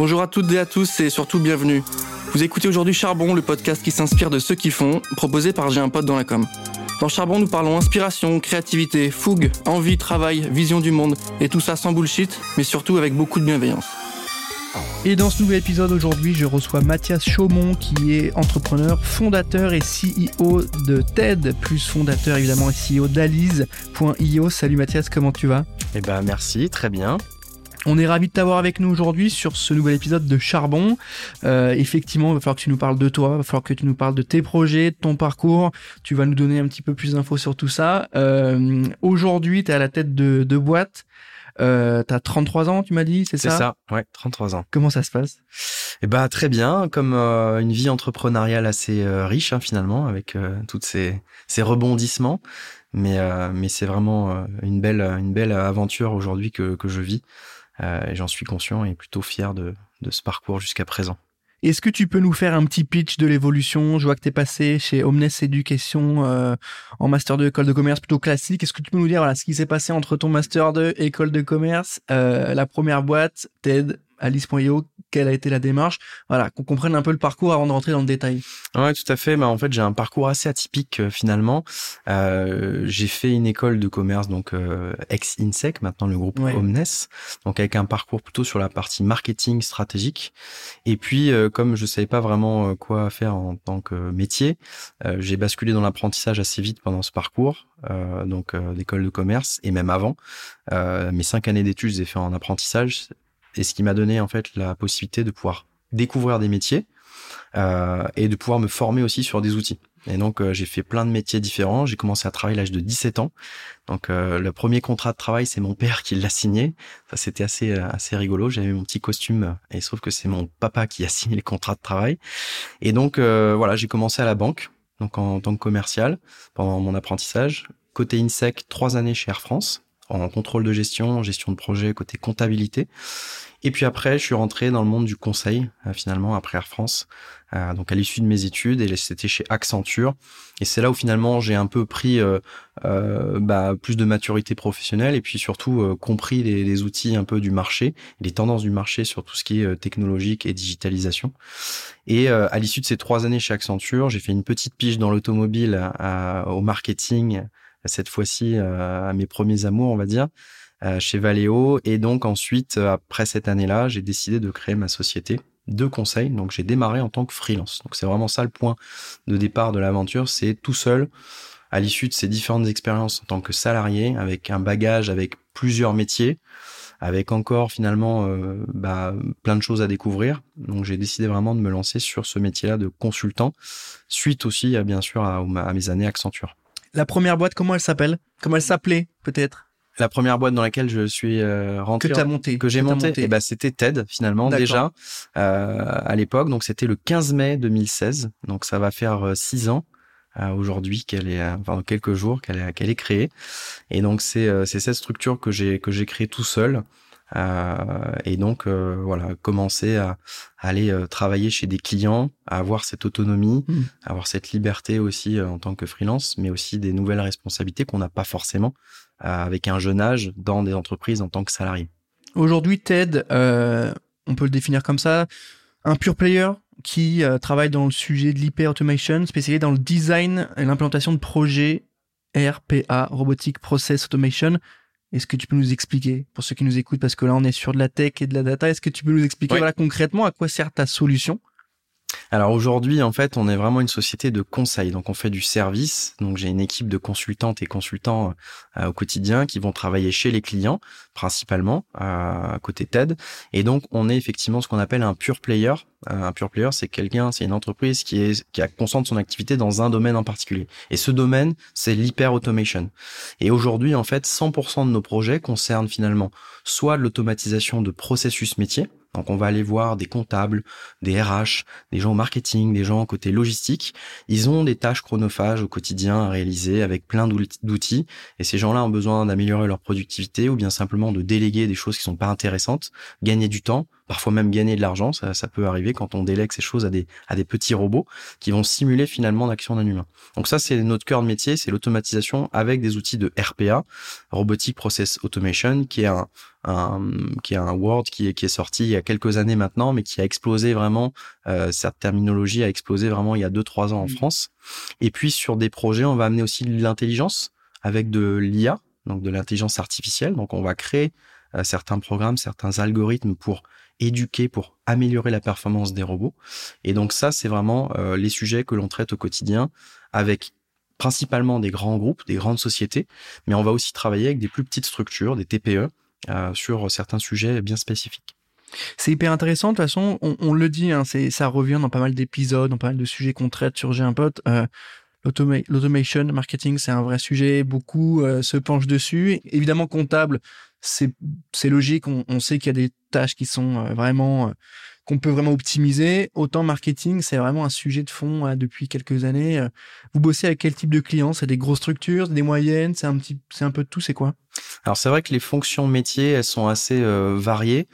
Bonjour à toutes et à tous et surtout bienvenue. Vous écoutez aujourd'hui Charbon, le podcast qui s'inspire de ceux qui font, proposé par J'ai un pote dans la com. Dans Charbon, nous parlons inspiration, créativité, fougue, envie, travail, vision du monde, et tout ça sans bullshit, mais surtout avec beaucoup de bienveillance. Et dans ce nouvel épisode aujourd'hui, je reçois Mathias Chaumont qui est entrepreneur, fondateur et CEO de TED, plus fondateur évidemment et CEO d'Alize.io. Salut Mathias, comment tu vas? Eh ben merci, très bien. On est ravi de t'avoir avec nous aujourd'hui sur ce nouvel épisode de Charbon. Euh, effectivement, il va falloir que tu nous parles de toi, il va falloir que tu nous parles de tes projets, de ton parcours. Tu vas nous donner un petit peu plus d'infos sur tout ça. Euh, aujourd'hui, tu es à la tête de, de boîte. Euh, t'as 33 ans, tu m'as dit, c'est ça C'est ça, ouais, 33 ans. Comment ça se passe? Eh ben très bien, comme euh, une vie entrepreneuriale assez euh, riche hein, finalement, avec toutes ces, ces rebondissements. Mais mais c'est vraiment une belle une belle aventure aujourd'hui que que je vis. Et j'en suis conscient et plutôt fier de ce parcours jusqu'à présent. Est-ce que tu peux nous faire un petit pitch de l'évolution? Je vois que tu es passé chez Omnes Education euh, en master de école de commerce plutôt classique. Est-ce que tu peux nous dire ce qui s'est passé entre ton master de école de commerce, euh, la première boîte, TED, Alice.io, quelle a été la démarche Voilà, qu'on comprenne un peu le parcours avant de rentrer dans le détail. Ouais, tout à fait. Bah, en fait, j'ai un parcours assez atypique euh, finalement. Euh, j'ai fait une école de commerce, donc euh, ex-INSEC, maintenant le groupe ouais. Omnes, donc avec un parcours plutôt sur la partie marketing stratégique. Et puis, euh, comme je savais pas vraiment euh, quoi faire en tant que métier, euh, j'ai basculé dans l'apprentissage assez vite pendant ce parcours. donc d'école de commerce et même avant mes cinq années d'études, je les ai fait en apprentissage et ce qui m'a donné en fait la possibilité de pouvoir découvrir des métiers euh, et de pouvoir me former aussi sur des outils. Et donc euh, j'ai fait plein de métiers différents. J'ai commencé à travailler à l'âge de 17 ans. Donc euh, le premier contrat de travail, c'est mon père qui l'a signé. Ça c'était assez assez rigolo. J'avais mon petit costume et il se trouve que c'est mon papa qui a signé les contrats de travail. Et donc voilà, j'ai commencé à la banque, donc en, en tant que commercial pendant mon apprentissage. Côté INSEC, trois années chez Air France en contrôle de gestion, gestion de projet, côté comptabilité. Et puis après, je suis rentré dans le monde du conseil, euh, finalement, après Air France, euh, donc à l'issue de mes études, et c'était chez Accenture. Et c'est là où finalement j'ai un peu pris euh, bah, plus de maturité professionnelle, et puis surtout compris les, les, outils un peu du marché, les tendances du marché sur tout ce qui est technologique et digitalisation. Et à l'issue de ces trois années chez Accenture, j'ai fait une petite pige dans l'automobile, au marketing, cette fois-ci à mes premiers amours, on va dire. Euh, chez Valeo. Et donc ensuite, euh, après cette année-là, j'ai décidé de créer ma société de conseil. Donc j'ai démarré en tant que freelance. Donc c'est vraiment ça le point de départ de l'aventure, c'est tout seul à l'issue de ces différentes expériences en tant que salarié, avec un bagage, avec plusieurs métiers, avec encore finalement euh, bah, plein de choses à découvrir. Donc j'ai décidé vraiment de me lancer sur ce métier-là de consultant, suite aussi à, bien sûr à, à mes années Accenture. La première boîte, comment elle s'appelle? Comment elle s'appelait peut-être? La première boîte dans laquelle je suis euh, rentré que, as monté, que j'ai monté, monté. Et bah, c'était TED finalement déjà euh, à l'époque. Donc c'était le 15 mai 2016. Donc ça va faire euh, six ans euh, aujourd'hui qu'elle est, enfin dans quelques jours qu'elle est, qu'elle est créée. Et donc c'est c'est cette structure que j'ai que j'ai créée tout seul. Et donc voilà, commencer à, aller travailler chez des clients, à avoir cette autonomie, mmh. avoir cette liberté aussi en tant que freelance, mais aussi des nouvelles responsabilités qu'on n'a pas forcément avec un jeune âge dans des entreprises en tant que salarié. Aujourd'hui, TED, euh, on peut le définir comme ça, un pure player qui euh, travaille dans le sujet de l'hyper automation, spécialisé dans le design et l'implantation de projets RPA, Robotic Process Automation. Est-ce que tu peux nous expliquer, pour ceux qui nous écoutent, parce que là on est sur de la tech et de la data, est-ce que tu peux nous expliquer oui. voilà, concrètement à quoi sert ta solution alors aujourd'hui, en fait, on est vraiment une société de conseil. Donc on fait du service. Donc j'ai une équipe de consultantes et consultants euh, au quotidien qui vont travailler chez les clients, principalement à côté TED. Et donc on est effectivement ce qu'on appelle un pure player. Euh, un pure player, c'est quelqu'un, c'est une entreprise qui est qui a concentre son activité dans un domaine en particulier. Et ce domaine, c'est l'hyper automation. Et aujourd'hui, en fait, 100% de nos projets concernent finalement soit l'automatisation de processus métiers donc on va aller voir des comptables, des RH, des gens au marketing, des gens côté logistique. Ils ont des tâches chronophages au quotidien à réaliser avec plein d'outils et ces gens-là ont besoin d'améliorer leur productivité ou bien simplement de déléguer des choses qui sont pas intéressantes, gagner du temps, parfois même gagner de l'argent, ça, peut arriver quand on délègue ces choses à des, à des petits robots qui vont simuler finalement l'action d'un humain. Donc ça, c'est notre cœur de métier, c'est l'automatisation avec des outils de RPA, Robotic Process Automation, qui est un, qui est un Word qui est, qui est sorti il y a quelques années maintenant, mais qui a explosé vraiment. Euh, cette terminologie a explosé vraiment il y a deux trois ans en mmh. France. Et puis sur des projets, on va amener aussi de l'intelligence avec de l'IA, donc de l'intelligence artificielle. Donc on va créer euh, certains programmes, certains algorithmes pour éduquer, pour améliorer la performance des robots. Et donc ça, c'est vraiment euh, les sujets que l'on traite au quotidien avec principalement des grands groupes, des grandes sociétés, mais on va aussi travailler avec des plus petites structures, des TPE, sur certains sujets bien spécifiques. C'est hyper intéressant. De toute façon, on, le dit, hein, ça revient dans pas mal d'épisodes, dans pas mal de sujets qu'on traite sur J'ai un pote. Euh, L'automation marketing, c'est un vrai sujet. Beaucoup euh, se penchent dessus. Évidemment, comptable, c'est logique. On, on sait qu'il y a des tâches qui sont euh, vraiment qu'on peut vraiment optimiser. Autant marketing, c'est vraiment un sujet de fond hein, depuis quelques années. Euh, vous bossez avec quel type de clients? C'est des grosses structures, des moyennes, c'est un petit, c'est un peu de tout. C'est quoi? Alors c'est vrai que les fonctions métiers, elles sont assez euh, variées.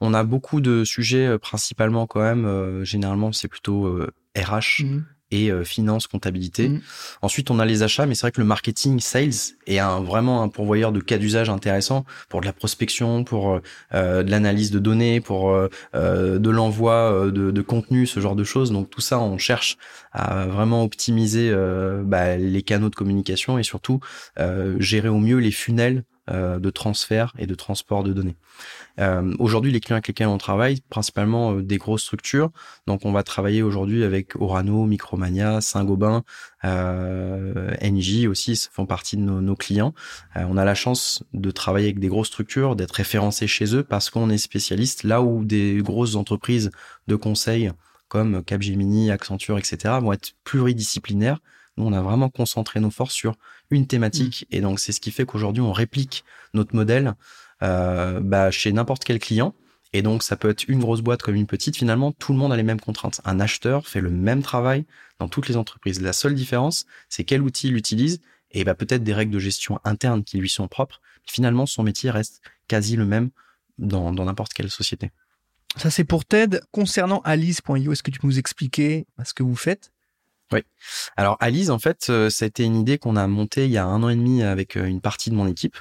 On a beaucoup de sujets, euh, principalement quand même. généralement, c'est plutôt RH, et euh, finance, comptabilité. Mm. Ensuite, on a les achats, mais c'est vrai que le marketing, sales, est un, vraiment un pourvoyeur de cas d'usage intéressant pour de la prospection, pour euh, de l'analyse de données, pour euh, de l'envoi de, de, contenu, ce genre de choses. Donc tout ça, on cherche à vraiment optimiser bah, les canaux de communication et surtout gérer au mieux les funnels de transfert et de transport de données. Euh, aujourd'hui, les clients avec lesquels on travaille, principalement euh, des grosses structures. Donc, on va travailler aujourd'hui avec Orano, Micromania, Saint-Gobain, euh, NJ aussi font partie de nos, clients. Euh, on a la chance de travailler avec des grosses structures, d'être référencé chez eux parce qu'on est spécialiste là où des grosses entreprises de conseil comme Capgemini, Accenture, etc. vont être pluridisciplinaires. Nous, on a vraiment concentré nos forces sur une thématique mmh. et donc c'est ce qui fait qu'aujourd'hui on réplique notre modèle euh, bah, chez n'importe quel client. Et donc, ça peut être une grosse boîte comme une petite. Finalement, tout le monde a les mêmes contraintes. Un acheteur fait le même travail dans toutes les entreprises. La seule différence, c'est quel outil il utilise et bah, peut-être des règles de gestion internes qui lui sont propres. Finalement, son métier reste quasi le même dans n'importe quelle société. Ça, c'est pour TED. Concernant Alice.io, est-ce que tu peux nous expliquer ce que vous faites? Oui. Alors Alice, en fait, euh, ça a été une idée qu'on a montée il y a un an et demi avec euh, une partie de mon équipe.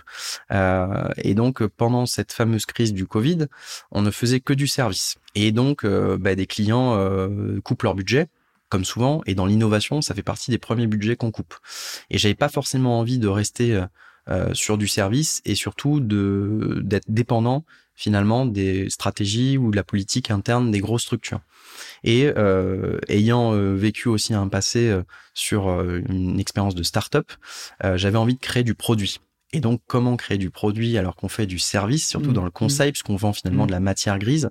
Euh, et donc pendant cette fameuse crise du Covid, on ne faisait que du service. Et donc bah, des clients coupent leur budget comme souvent, et dans l'innovation, ça fait partie des premiers budgets qu'on coupe. Et j'avais pas forcément envie de rester sur du service et surtout de d'être dépendant finalement des stratégies ou de la politique interne des grosses structures. Et euh, ayant euh, vécu aussi un passé euh, sur une expérience de start-up, j'avais envie de créer du produit. Et donc, comment créer du produit alors qu'on fait du service, surtout mmh. dans le mmh. conseil, puisqu'on vend finalement mmh. de la matière grise.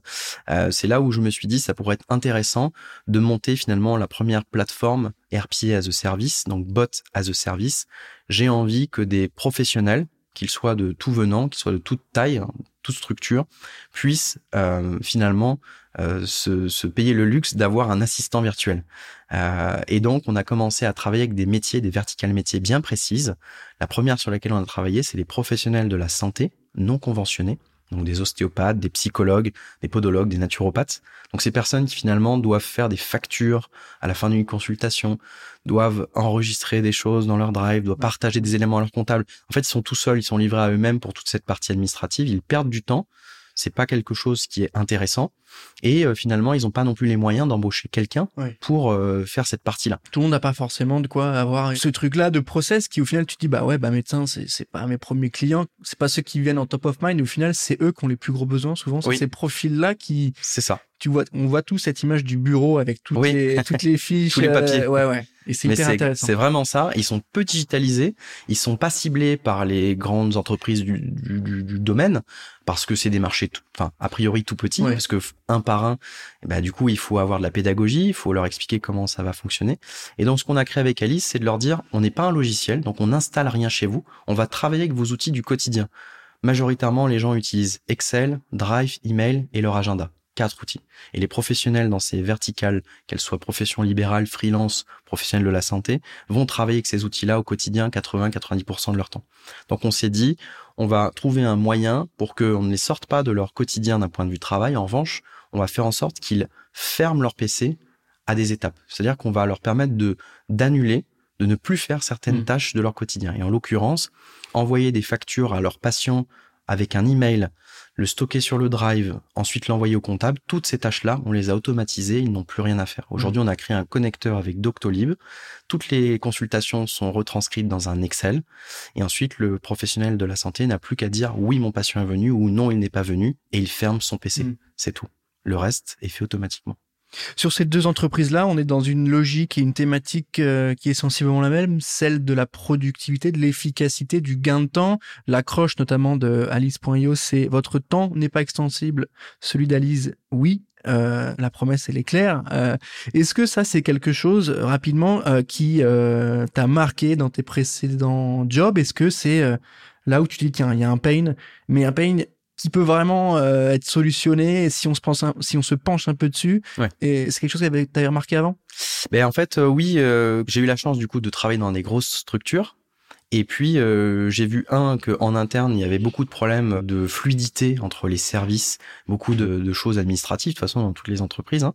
c'est là où je me suis dit, ça pourrait être intéressant de monter finalement la première plateforme RPA as a service, donc bot as a service. J'ai envie que des professionnels, qu'ils soient de tout venant, qu'ils soient de toute taille, hein, toute structure, puissent euh, finalement euh, se, se, payer le luxe d'avoir un assistant virtuel. Euh, et donc, on a commencé à travailler avec des métiers, des verticales métiers bien précises. La première sur laquelle on a travaillé, c'est les professionnels de la santé non conventionnés donc des ostéopathes, des psychologues, des podologues, des naturopathes. Donc ces personnes qui finalement doivent faire des factures à la fin d'une consultation, doivent enregistrer des choses dans leur drive, doivent partager des éléments à leur comptable. En fait, ils sont tout seuls, ils sont livrés à eux-mêmes pour toute cette partie administrative, ils perdent du temps c'est pas quelque chose qui est intéressant. Et euh, finalement, ils n'ont pas non plus les moyens d'embaucher quelqu'un pour euh, faire cette partie-là. Tout le monde n'a pas forcément de quoi avoir ce truc-là de process qui, au final, tu dis bah ouais, bah médecin, c'est c'est pas mes premiers clients, c'est pas ceux qui viennent en top of mind. Au final, c'est eux qui ont les plus gros besoins. Souvent, c'est ces profils-là qui. C'est ça. Tu vois, on voit tout cette image du bureau avec toutes les toutes les fiches, tous les papiers. ouais, ouais. Et c'est hyper intéressant. C'est vraiment ça. Ils sont peu digitalisés. Ils sont pas ciblés par les grandes entreprises du, du, du domaine parce que c'est des marchés, enfin a priori tout petits, parce que un par un, bah du coup il faut avoir de la pédagogie, il faut leur expliquer comment ça va fonctionner. Et donc ce qu'on a créé avec Alice, c'est de leur dire, on n'est pas un logiciel, donc on n'installe rien chez vous, on va travailler avec vos outils du quotidien. Majoritairement, les gens utilisent Excel, Drive, Email et leur agenda quatre outils. Et les professionnels dans ces verticales, qu'elles soient profession libérale, freelance, professionnels de la santé, vont travailler avec ces outils-là au quotidien 80-90% de leur temps. Donc on s'est dit, on va trouver un moyen pour qu'on ne les sorte pas de leur quotidien d'un point de vue travail. En revanche, on va faire en sorte qu'ils ferment leur PC à des étapes. C'est-à-dire qu'on va leur permettre de d'annuler, de ne plus faire certaines mmh. tâches de leur quotidien. Et en l'occurrence, envoyer des factures à leurs patients avec un email le stocker sur le drive, ensuite l'envoyer au comptable. Toutes ces tâches-là, on les a automatisées, ils n'ont plus rien à faire. Aujourd'hui, mmh. on a créé un connecteur avec Doctolib. Toutes les consultations sont retranscrites dans un Excel. Et ensuite, le professionnel de la santé n'a plus qu'à dire oui, mon patient est venu ou non, il n'est pas venu et il ferme son PC. Mmh. C'est tout. Le reste est fait automatiquement. Sur ces deux entreprises-là, on est dans une logique et une thématique euh, qui est sensiblement la même, celle de la productivité, de l'efficacité, du gain de temps. L'accroche notamment de Alice.io, c'est votre temps n'est pas extensible. Celui d'Alice, oui. Euh, la promesse, elle est claire. Euh, est-ce que ça, c'est quelque chose rapidement qui t'a marqué dans tes précédents jobs? Est-ce que c'est là où tu dis tiens, il y a un pain, mais un pain qui peut vraiment euh, être solutionné si on se pense si on se penche un peu dessus. Et c'est quelque chose que tu avais remarqué avant Ben en fait euh, oui, euh, j'ai eu la chance du coup de travailler dans des grosses structures. Et puis j'ai vu un que en interne il y avait beaucoup de problèmes de fluidité entre les services, beaucoup de, de choses administratives de toute façon dans toutes les entreprises. Hein.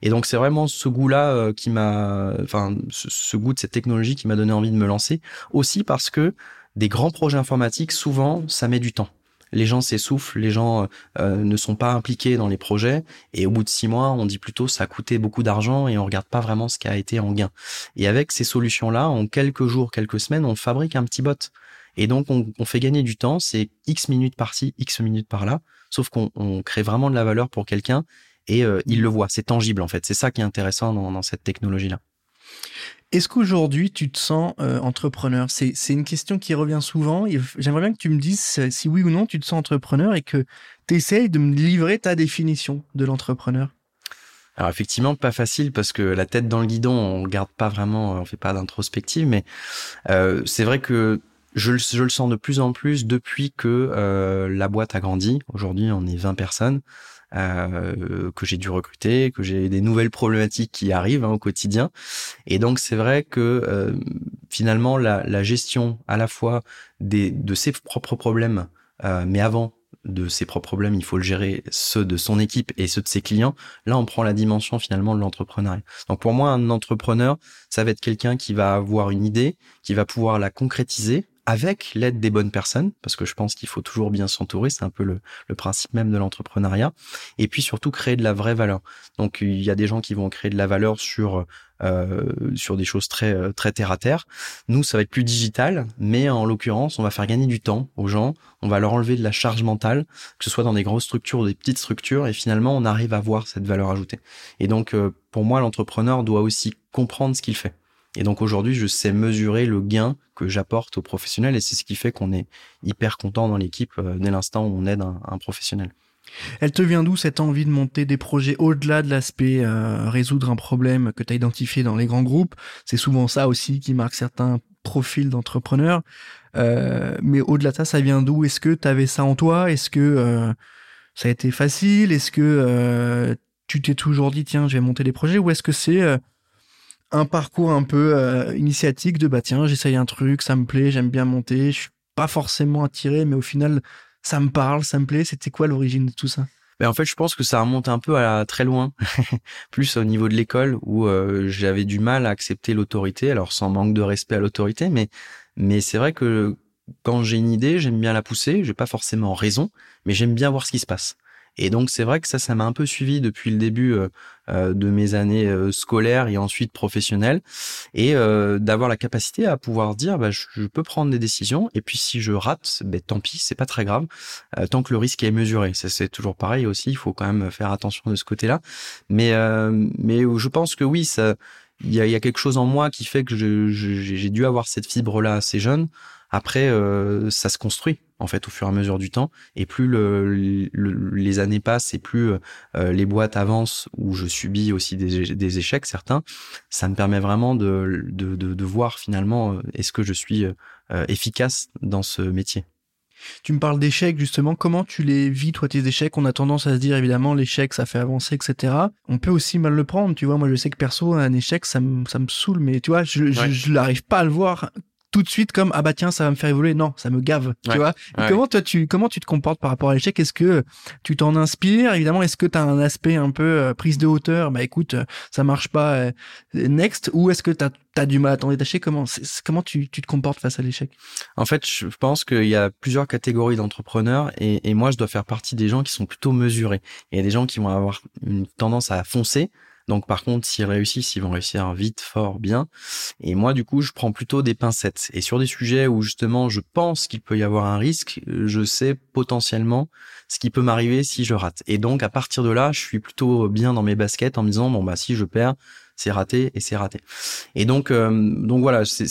Et donc c'est vraiment ce goût-là qui m'a, enfin ce, ce goût de cette technologie qui m'a donné envie de me lancer. Aussi parce que des grands projets informatiques souvent ça met du temps les gens s'essoufflent, les gens euh, ne sont pas impliqués dans les projets, et au bout de six mois, on dit plutôt ça a coûté beaucoup d'argent et on regarde pas vraiment ce qui a été en gain. Et avec ces solutions-là, en quelques jours, quelques semaines, on fabrique un petit bot. Et donc, on, fait gagner du temps, c'est X minutes par-ci, X minutes par-là, sauf qu'on crée vraiment de la valeur pour quelqu'un et euh, il le voit, c'est tangible en fait. C'est ça qui est intéressant dans cette technologie-là. Est-ce qu'aujourd'hui tu te sens euh, entrepreneur? C'est une question qui revient souvent. J'aimerais bien que tu me dises si oui ou non tu te sens entrepreneur et que tu essayes de me livrer ta définition de l'entrepreneur? Alors effectivement, pas facile parce que la tête dans le guidon, on regarde pas vraiment, on fait pas d'introspective, mais euh, c'est vrai que je, le sens de plus en plus depuis que euh, la boîte a grandi. Aujourd'hui, on est 20 personnes. Euh, que j'ai dû recruter, que j'ai des nouvelles problématiques qui arrivent hein, au quotidien. Et donc c'est vrai que euh, finalement la, la, gestion à la fois des, de ses propres problèmes, euh, mais avant de ses propres problèmes, il faut le gérer ceux de son équipe et ceux de ses clients. Là, on prend la dimension finalement de l'entrepreneuriat. Donc pour moi, un entrepreneur, ça va être quelqu'un qui va avoir une idée, qui va pouvoir la concrétiser avec l'aide des bonnes personnes, parce que je pense qu'il faut toujours bien s'entourer, c'est un peu le, principe même de l'entrepreneuriat, et puis surtout créer de la vraie valeur. Donc il y a des gens qui vont créer de la valeur sur euh, sur des choses très euh, très terre à terre. Nous, ça va être plus digital, mais en l'occurrence, on va faire gagner du temps aux gens, on va leur enlever de la charge mentale, que ce soit dans des grosses structures ou des petites structures, et finalement, on arrive à voir cette valeur ajoutée. Et donc, euh, pour moi, l'entrepreneur doit aussi comprendre ce qu'il fait. Et donc aujourd'hui, je sais mesurer le gain que j'apporte aux professionnels et c'est ce qui fait qu'on est hyper content dans l'équipe euh, dès l'instant où on aide un, professionnel. Elle te vient d'où cette envie de monter des projets au-delà de l'aspect euh, résoudre un problème que tu as identifié dans les grands groupes? C'est souvent ça aussi qui marque certains profils d'entrepreneurs. Euh, mais au-delà de ça, ça vient d'où? Est-ce que tu avais ça en toi? Est-ce que ça a été facile? Est-ce que tu t'es toujours dit tiens, je vais monter des projets? Ou est-ce que c'est un parcours un peu euh, initiatique de bah tiens j'essaye un truc ça me plaît j'aime bien monter je suis pas forcément attiré mais au final ça me parle ça me plaît c'était quoi l'origine de tout ça? Ben en fait, je pense que ça remonte un peu à très loin, plus au niveau de l'école où euh, j'avais du mal à accepter l'autorité, alors sans manque de respect à l'autorité, mais mais c'est vrai que quand j'ai une idée, j'aime bien la pousser. J'ai pas forcément raison, mais j'aime bien voir ce qui se passe. Et donc c'est vrai que ça, ça m'a un peu suivi depuis le début euh, euh, de mes années euh, scolaires et ensuite professionnelles, et d'avoir la capacité à pouvoir dire, bah, je, peux prendre des décisions, et puis si je rate, ben tant pis, c'est pas très grave, tant que le risque est mesuré. Ça c'est toujours pareil aussi, il faut quand même faire attention de ce côté-là. Mais mais je pense que oui, ça il y a, y a, quelque chose en moi qui fait que j'ai dû avoir cette fibre là assez jeune après, euh, ça se construit en fait au fur et à mesure du temps. Et plus les années passent et plus euh, les boîtes avancent, où je subis aussi des, échecs certains, ça me permet vraiment de, de, voir finalement euh, est-ce que je suis efficace dans ce métier. Tu me parles d'échecs justement, comment tu les vis toi tes échecs? On a tendance à se dire évidemment l'échec ça fait avancer etc. On peut aussi mal le prendre, tu vois. Moi je sais que perso un échec ça me ça me saoule, mais tu vois je je, je n'arrive pas à le voir tout de suite comme ah bah tiens ça va me faire évoluer. Non ça me gave tu vois. Comment toi tu comment tu te comportes par rapport à l'échec? Est-ce que tu t'en inspires? Évidemment est-ce que tu as un aspect un peu euh, prise de hauteur? Bah écoute ça marche pas euh, next. Ou est-ce que tu as, du mal à t'en détacher? Comment comment tu, tu te comportes face à l'échec? En fait je pense qu'il y a plusieurs catégories d'entrepreneurs et, et moi je dois faire partie des gens qui sont plutôt mesurés. Il y a des gens qui vont avoir une tendance à foncer donc par contre, s'ils réussissent, ils vont réussir vite, fort, bien. Et moi, du coup, je prends plutôt des pincettes. Et sur des sujets où justement je pense qu'il peut y avoir un risque, je sais potentiellement ce qui peut m'arriver si je rate. Et donc à partir de là, je suis plutôt bien dans mes baskets en me disant bon bah si je perds, c'est raté et c'est raté. Et donc, euh, donc voilà, c'est,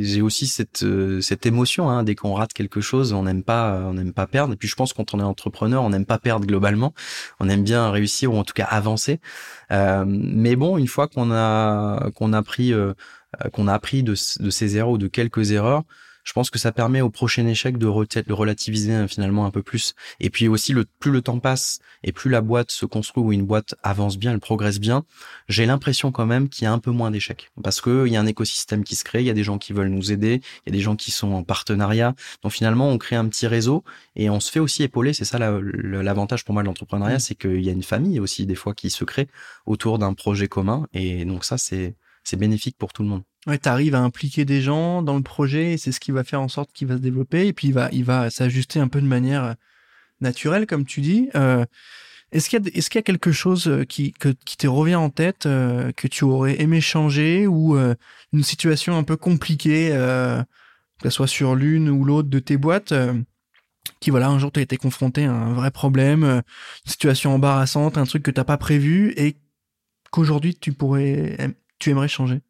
j'ai aussi cette, euh, cette émotion. Hein, dès qu'on rate quelque chose, on n'aime pas, on n'aime pas perdre. Et puis je pense quand on est entrepreneur, on n'aime pas perdre globalement. On aime bien réussir ou en tout cas avancer. Euh, mais bon, une fois qu'on a qu'on a pris qu'on a appris de, de ces erreurs ou de quelques erreurs, je pense que ça permet au prochain échec de, de relativiser hein, finalement un peu plus. Et puis aussi, le, plus le temps passe et plus la boîte se construit ou une boîte avance bien, elle progresse bien, j'ai l'impression quand même qu'il y a un peu moins d'échecs. Parce qu'il y a un écosystème qui se crée, il y a des gens qui veulent nous aider, il y a des gens qui sont en partenariat. Donc finalement, on crée un petit réseau et on se fait aussi épauler. C'est ça l'avantage pour moi de l'entrepreneuriat, mmh. c'est qu'il y a une famille aussi des fois qui se crée autour d'un projet commun. Et donc ça, c'est bénéfique pour tout le monde. Ouais, t'arrives à impliquer des gens dans le projet, et c'est ce qui va faire en sorte qu'il va se développer, et puis il va, il va s'ajuster un peu de manière euh, naturelle, comme tu dis. Euh, est-ce qu'il y a, est-ce quelque chose euh, qui, te revient en tête, que tu aurais aimé changer, ou une situation un peu compliquée, que ce soit sur l'une ou l'autre de tes boîtes, qui voilà, un jour tu as été confronté à un vrai problème, une situation embarrassante, un truc que t'as pas prévu, et qu'aujourd'hui tu pourrais, tu aimerais changer?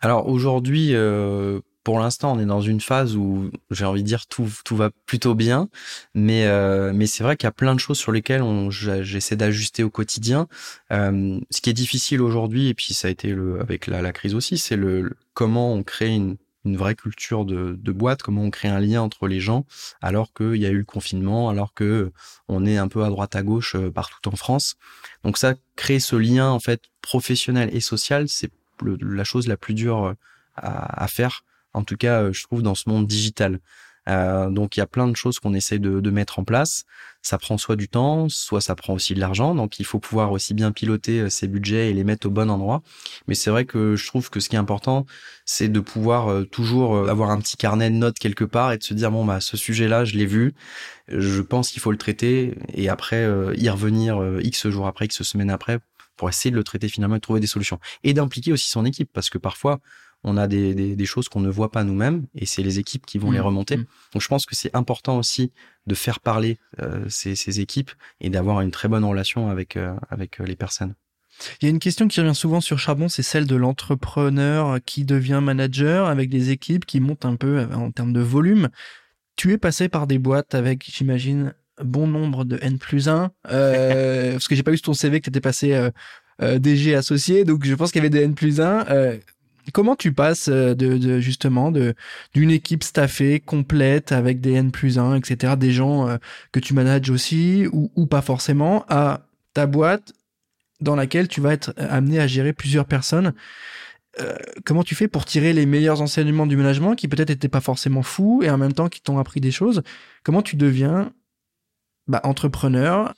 Alors aujourd'hui, euh, pour l'instant, on est dans une phase où j'ai envie de dire tout tout va plutôt bien, mais euh, mais c'est vrai qu'il y a plein de choses sur lesquelles j'essaie d'ajuster au quotidien. Euh, ce qui est difficile aujourd'hui, et puis ça a été le avec la, la crise aussi, c'est le, comment on crée une une vraie culture de, de, boîte, comment on crée un lien entre les gens alors qu'il y a eu le confinement, alors que on est un peu à droite à gauche partout en France. Donc ça, créer ce lien en fait professionnel et social, c'est la chose la plus dure euh, à, faire, en tout cas, euh, je trouve, dans ce monde digital. Euh, donc il y a plein de choses qu'on essaie de, de, mettre en place. Ça prend soit du temps, soit ça prend aussi de l'argent. Donc il faut pouvoir aussi bien piloter ces budgets et les mettre au bon endroit. Mais c'est vrai que je trouve que ce qui est important, c'est de pouvoir toujours avoir un petit carnet de notes quelque part et de se dire bon bah ce sujet-là, je l'ai vu, je pense qu'il faut le traiter et après y revenir x jours après, x semaines après pour essayer de le traiter finalement et trouver des solutions. Et d'impliquer aussi son équipe, parce que parfois, on a des, des, des choses qu'on ne voit pas nous-mêmes, et c'est les équipes qui vont les mmh, remonter. Mmh. Donc je pense que c'est important aussi de faire parler euh, ces, ces, équipes et d'avoir une très bonne relation avec, euh, avec euh, les personnes. Il y a une question qui revient souvent sur Charbon, c'est celle de l'entrepreneur qui devient manager avec des équipes qui montent un peu en termes de volume. Tu es passé par des boîtes avec, j'imagine, bon nombre de N plus 1, euh, parce que j'ai pas vu sur ton CV que tu étais passé euh, euh DG associé, donc je pense qu'il y avait des N plus 1. Euh, comment tu passes de, de justement de d'une équipe staffée complète avec des N plus 1, etc., des gens que tu manages aussi ou, ou pas forcément, à ta boîte dans laquelle tu vas être amené à gérer plusieurs personnes comment tu fais pour tirer les meilleurs enseignements du management qui peut-être étaient pas forcément fous et en même temps qui t'ont appris des choses? Comment tu deviens bah, entrepreneur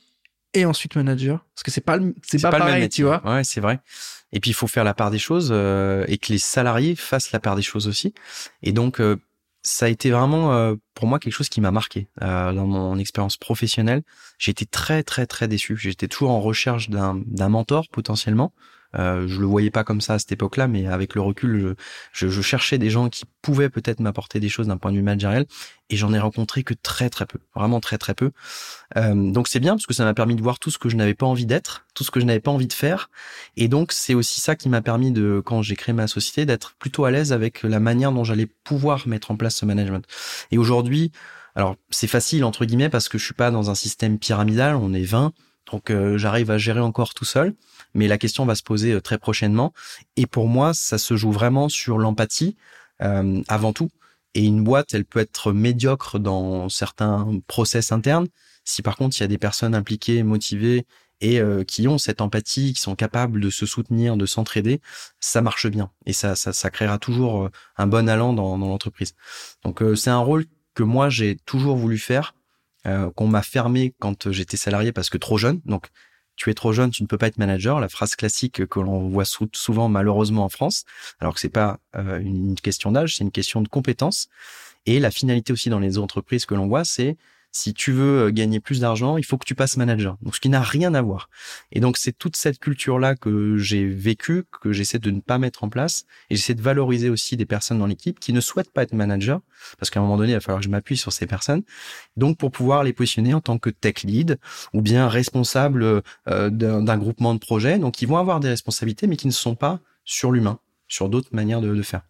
et ensuite manager. Parce que c'est pas c'est pas, pareil tu vois. Ouais c'est vrai. Et puis il faut faire la part des choses euh, et que les salariés fassent la part des choses aussi. Et donc euh, ça a été vraiment euh, pour moi quelque chose qui m'a marqué dans mon expérience professionnelle. J'ai été très très très déçu. J'étais toujours en recherche d'un d'un mentor potentiellement euh, je le voyais pas comme ça à cette époque-là, mais avec le recul, je, je, cherchais des gens qui pouvaient peut-être m'apporter des choses d'un point de vue managériel, et j'en ai rencontré que très très peu, vraiment très très peu. Euh, donc c'est bien parce que ça m'a permis de voir tout ce que je n'avais pas envie d'être, tout ce que je n'avais pas envie de faire, et donc c'est aussi ça qui m'a permis de, quand j'ai créé ma société, d'être plutôt à l'aise avec la manière dont j'allais pouvoir mettre en place ce management. Et aujourd'hui, alors c'est facile entre guillemets parce que je suis pas dans un système pyramidal, on est 20, donc euh, j'arrive à gérer encore tout seul mais la question va se poser euh, très prochainement. Et pour moi, ça se joue vraiment sur l'empathie euh, avant tout. Et une boîte, elle peut être médiocre dans certains process internes. Si par contre il y a des personnes impliquées, motivées et euh, qui ont cette empathie, qui sont capables de se soutenir, de s'entraider, ça marche bien et ça, ça, ça créera toujours euh, un bon allant dans, dans l'entreprise. Donc euh, c'est un rôle que moi j'ai toujours voulu faire, qu'on m'a fermé quand j'étais salarié parce que trop jeune. Donc tu es trop jeune, tu ne peux pas être manager, la phrase classique que l'on voit souvent malheureusement en France, alors que c'est pas une question d'âge, c'est une question de compétence. Et la finalité aussi dans les entreprises que l'on voit, c'est si tu veux euh, gagner plus d'argent, il faut que tu passes manager. Donc, ce qui n'a rien à voir. Et donc, c'est toute cette culture-là que j'ai vécue, que j'essaie de ne pas mettre en place. Et j'essaie de valoriser aussi des personnes dans l'équipe qui ne souhaitent pas être manager, parce qu'à un moment donné, il va falloir que je m'appuie sur ces personnes. Donc, pour pouvoir les positionner en tant que tech lead ou bien responsable euh, d'un groupement de projets. Donc, ils vont avoir des responsabilités, mais qui ne sont pas sur l'humain, sur d'autres manières de, de faire.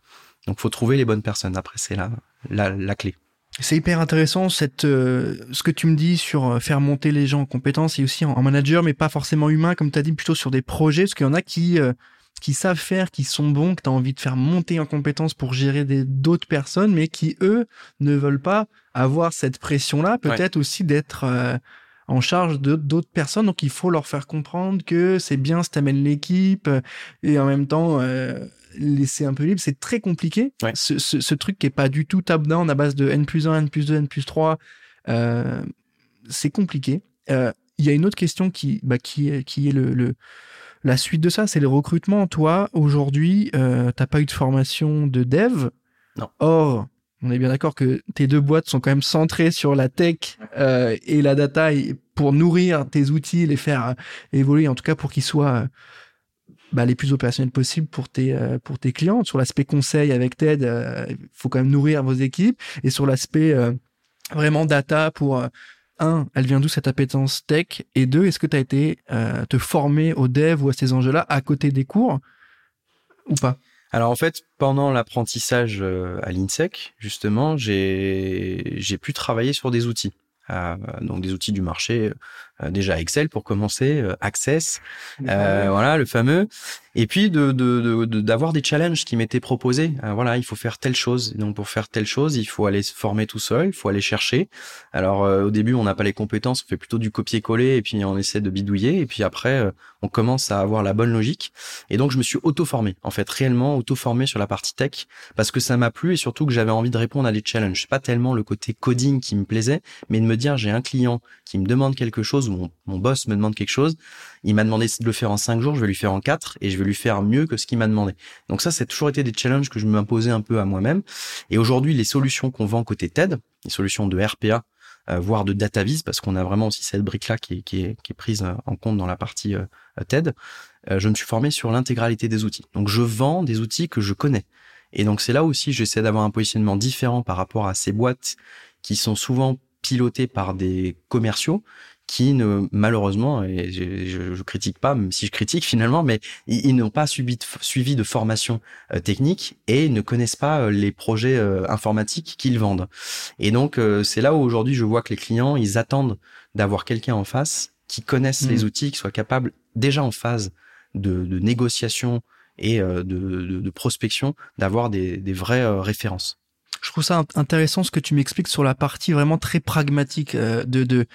Donc, faut trouver les bonnes personnes. Après, c'est la, la, la clé. C'est hyper intéressant cette euh, ce que tu me dis sur euh, faire monter les gens en compétences et aussi en, manager, mais pas forcément humain comme tu as dit, plutôt sur des projets, parce qu'il y en a qui euh, qui savent faire, qui sont bons, que tu as envie de faire monter en compétences pour gérer d'autres personnes, mais qui eux ne veulent pas avoir cette pression-là, peut-être aussi d'être en charge de d'autres personnes. Donc il faut leur faire comprendre que c'est bien si t'amènes l'équipe et en même temps laisser un peu libre, c'est très compliqué. Ce, truc qui est pas du tout top-down à base de N plus 1, N plus 2, N plus 3, euh, c'est compliqué. Euh, il y a une autre question qui, bah, qui, est, qui est le, la suite de ça, c'est le recrutement. Toi, aujourd'hui, euh, t'as pas eu de formation de dev? Non. Or, on est bien d'accord que tes deux boîtes sont quand même centrées sur la tech euh, et la data pour nourrir tes outils, les faire évoluer, en tout cas pour qu'ils soient bah, les plus opérationnels possibles pour tes euh, pour tes clients. Sur l'aspect conseil avec TED, euh, il faut quand même nourrir vos équipes et sur l'aspect euh, vraiment data pour un, elle vient d'où cette appétence tech? Et deux, est-ce que tu as été te former au dev ou à ces enjeux-là à côté des cours ou pas? Alors en fait, pendant l'apprentissage à l'INSEC, justement, j'ai j'ai pu travailler sur des outils. donc des outils du marché déjà Excel pour commencer, euh, Access, euh, voilà le fameux, et puis de d'avoir de, des challenges qui m'étaient proposés. voilà, il faut faire telle chose. donc pour faire telle chose, il faut aller se former tout seul, il faut aller chercher. Alors au début, on n'a pas les compétences, on fait plutôt du copier-coller et puis on essaie de bidouiller. Et puis après, on commence à avoir la bonne logique. Et donc je me suis auto-formé, en fait, réellement auto-formé sur la partie tech parce que ça m'a plu et surtout que j'avais envie de répondre à des challenges. Pas tellement le côté coding qui me plaisait, mais de me dire j'ai un client qui me demande quelque chose mon, boss me demande quelque chose, il m'a demandé de le faire en cinq jours, je vais lui faire en quatre et je vais lui faire mieux que ce qu'il m'a demandé. Donc ça, c'est toujours été des challenges que je m'imposais un peu à moi-même. Et aujourd'hui, les solutions qu'on vend côté TED, les solutions de RPA, euh, voire de DataVis, parce qu'on a vraiment aussi cette brique-là qui est, prise en compte dans la partie euh, TED, euh, je me suis formé sur l'intégralité des outils. Donc je vends des outils que je connais. Et donc c'est là aussi j'essaie d'avoir un positionnement différent par rapport à ces boîtes qui sont souvent pilotées par des commerciaux qui ne malheureusement et je, je, critique pas même si je critique finalement mais ils, n'ont pas subi suivi de formation euh, technique et ne connaissent pas euh, les projets euh, informatiques qu'ils vendent et donc c'est là où aujourd'hui je vois que les clients ils attendent d'avoir quelqu'un en face qui connaisse les mmh. outils qui soit capable déjà en phase de, de négociation et de, de, de prospection d'avoir des, des vraies références je trouve ça intéressant ce que tu m'expliques sur la partie vraiment très pragmatique euh, de, de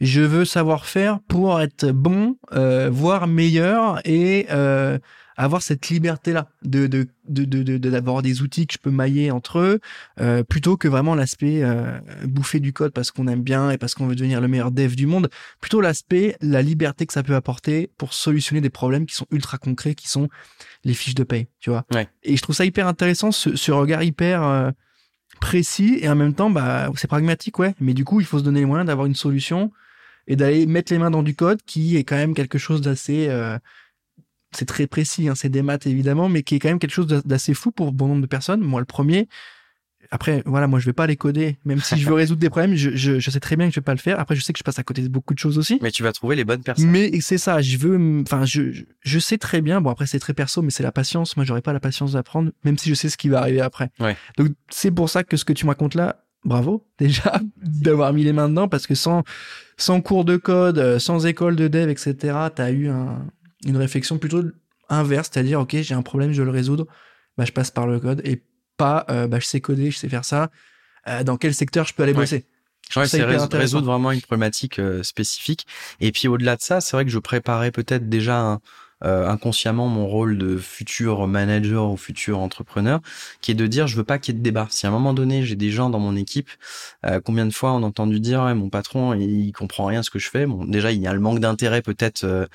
je veux savoir faire pour être bon, euh, voire meilleur et euh, avoir cette liberté là de de de d'avoir des outils que je peux mailler entre eux euh, plutôt que vraiment l'aspect euh, bouffer du code parce qu'on aime bien et parce qu'on veut devenir le meilleur dev du monde. Plutôt l'aspect la liberté que ça peut apporter pour solutionner des problèmes qui sont ultra concrets qui sont les fiches de paye tu vois. Et je trouve ça hyper intéressant ce, ce regard hyper précis et en même temps, bah, c'est pragmatique, ouais. Mais du coup, il faut se donner les moyens d'avoir une solution et d'aller mettre les mains dans du code qui est quand même quelque chose d'assez, euh, c'est très précis, hein, c'est des maths évidemment, mais qui est quand même quelque chose d'assez fou pour bon nombre de personnes. Moi, le premier, après, voilà, moi, je vais pas les coder. Même si je veux résoudre des problèmes, je, je, je, sais très bien que je vais pas le faire. Après, je sais que je passe à côté de beaucoup de choses aussi. Mais tu vas trouver les bonnes personnes. Mais c'est ça, je veux, enfin, je, je sais très bien. Bon, après, c'est très perso, mais c'est la patience. Moi, j'aurais pas la patience d'apprendre, même si je sais ce qui va arriver après. Ouais. Donc, c'est pour ça que ce que tu me racontes là, bravo, déjà, d'avoir mis les mains dedans, parce que sans, sans cours de code, euh, sans école de dev, etc., t'as eu un, une réflexion plutôt inverse, c'est-à-dire, OK, j'ai un problème, je veux le résoudre. Bah, je passe par le code et pas euh, bah, je sais coder, je sais faire ça. Euh, dans quel secteur je peux aller bosser Ouais, c'est résoudre vraiment une problématique spécifique. Et puis au-delà de ça, c'est vrai que je préparais peut-être déjà un, euh, inconsciemment mon rôle de futur manager ou futur entrepreneur, qui est de dire je veux pas qu'il y ait de débat. Si à un moment donné j'ai des gens dans mon équipe, euh, combien de fois on a entendu dire mon patron il comprend rien à ce que je fais. Bon déjà il y a le manque d'intérêt peut-être euh,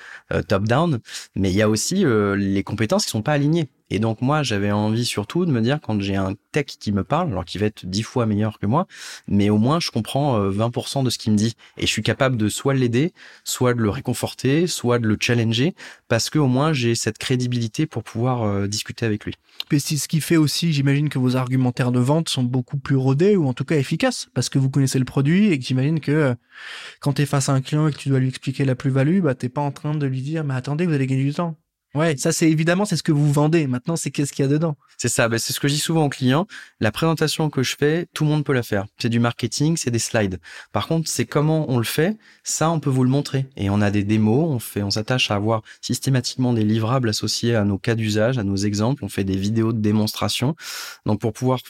top down, mais il y a aussi les compétences qui sont pas alignées. Et donc moi, j'avais envie surtout de me dire quand j'ai un tech qui me parle, alors qu'il va être dix fois meilleur que moi, mais au moins je comprends 20% euh, de ce qu'il me dit et je suis capable de soit l'aider, soit de le réconforter, soit de le challenger, parce que au moins j'ai cette crédibilité pour pouvoir euh, discuter avec lui. Et c'est ce qui fait aussi, j'imagine que vos argumentaires de vente sont beaucoup plus rodés ou en tout cas efficaces parce que vous connaissez le produit et que j'imagine que euh, quand tu es face à un client et que tu dois lui expliquer la plus-value, bah t'es pas en train de lui dire mais attendez, vous allez gagner du temps. Ouais, ça c'est évidemment c'est ce que vous vendez. Maintenant, c'est qu'est-ce qu'il y a dedans. C'est ça. Ben, c'est ce que je dis souvent aux clients. La présentation que je fais, tout le monde peut la faire. C'est du marketing, c'est des slides. Par contre, c'est comment on le fait. Ça, on peut vous le montrer. Et on a des démos. On fait, on s'attache à avoir systématiquement des livrables associés à nos cas d'usage, à nos exemples. On fait des vidéos de démonstration. Donc, pour pouvoir